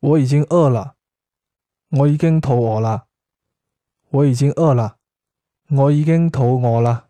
我已经饿了，我已经肚饿了，我已经饿了，我已经肚饿了。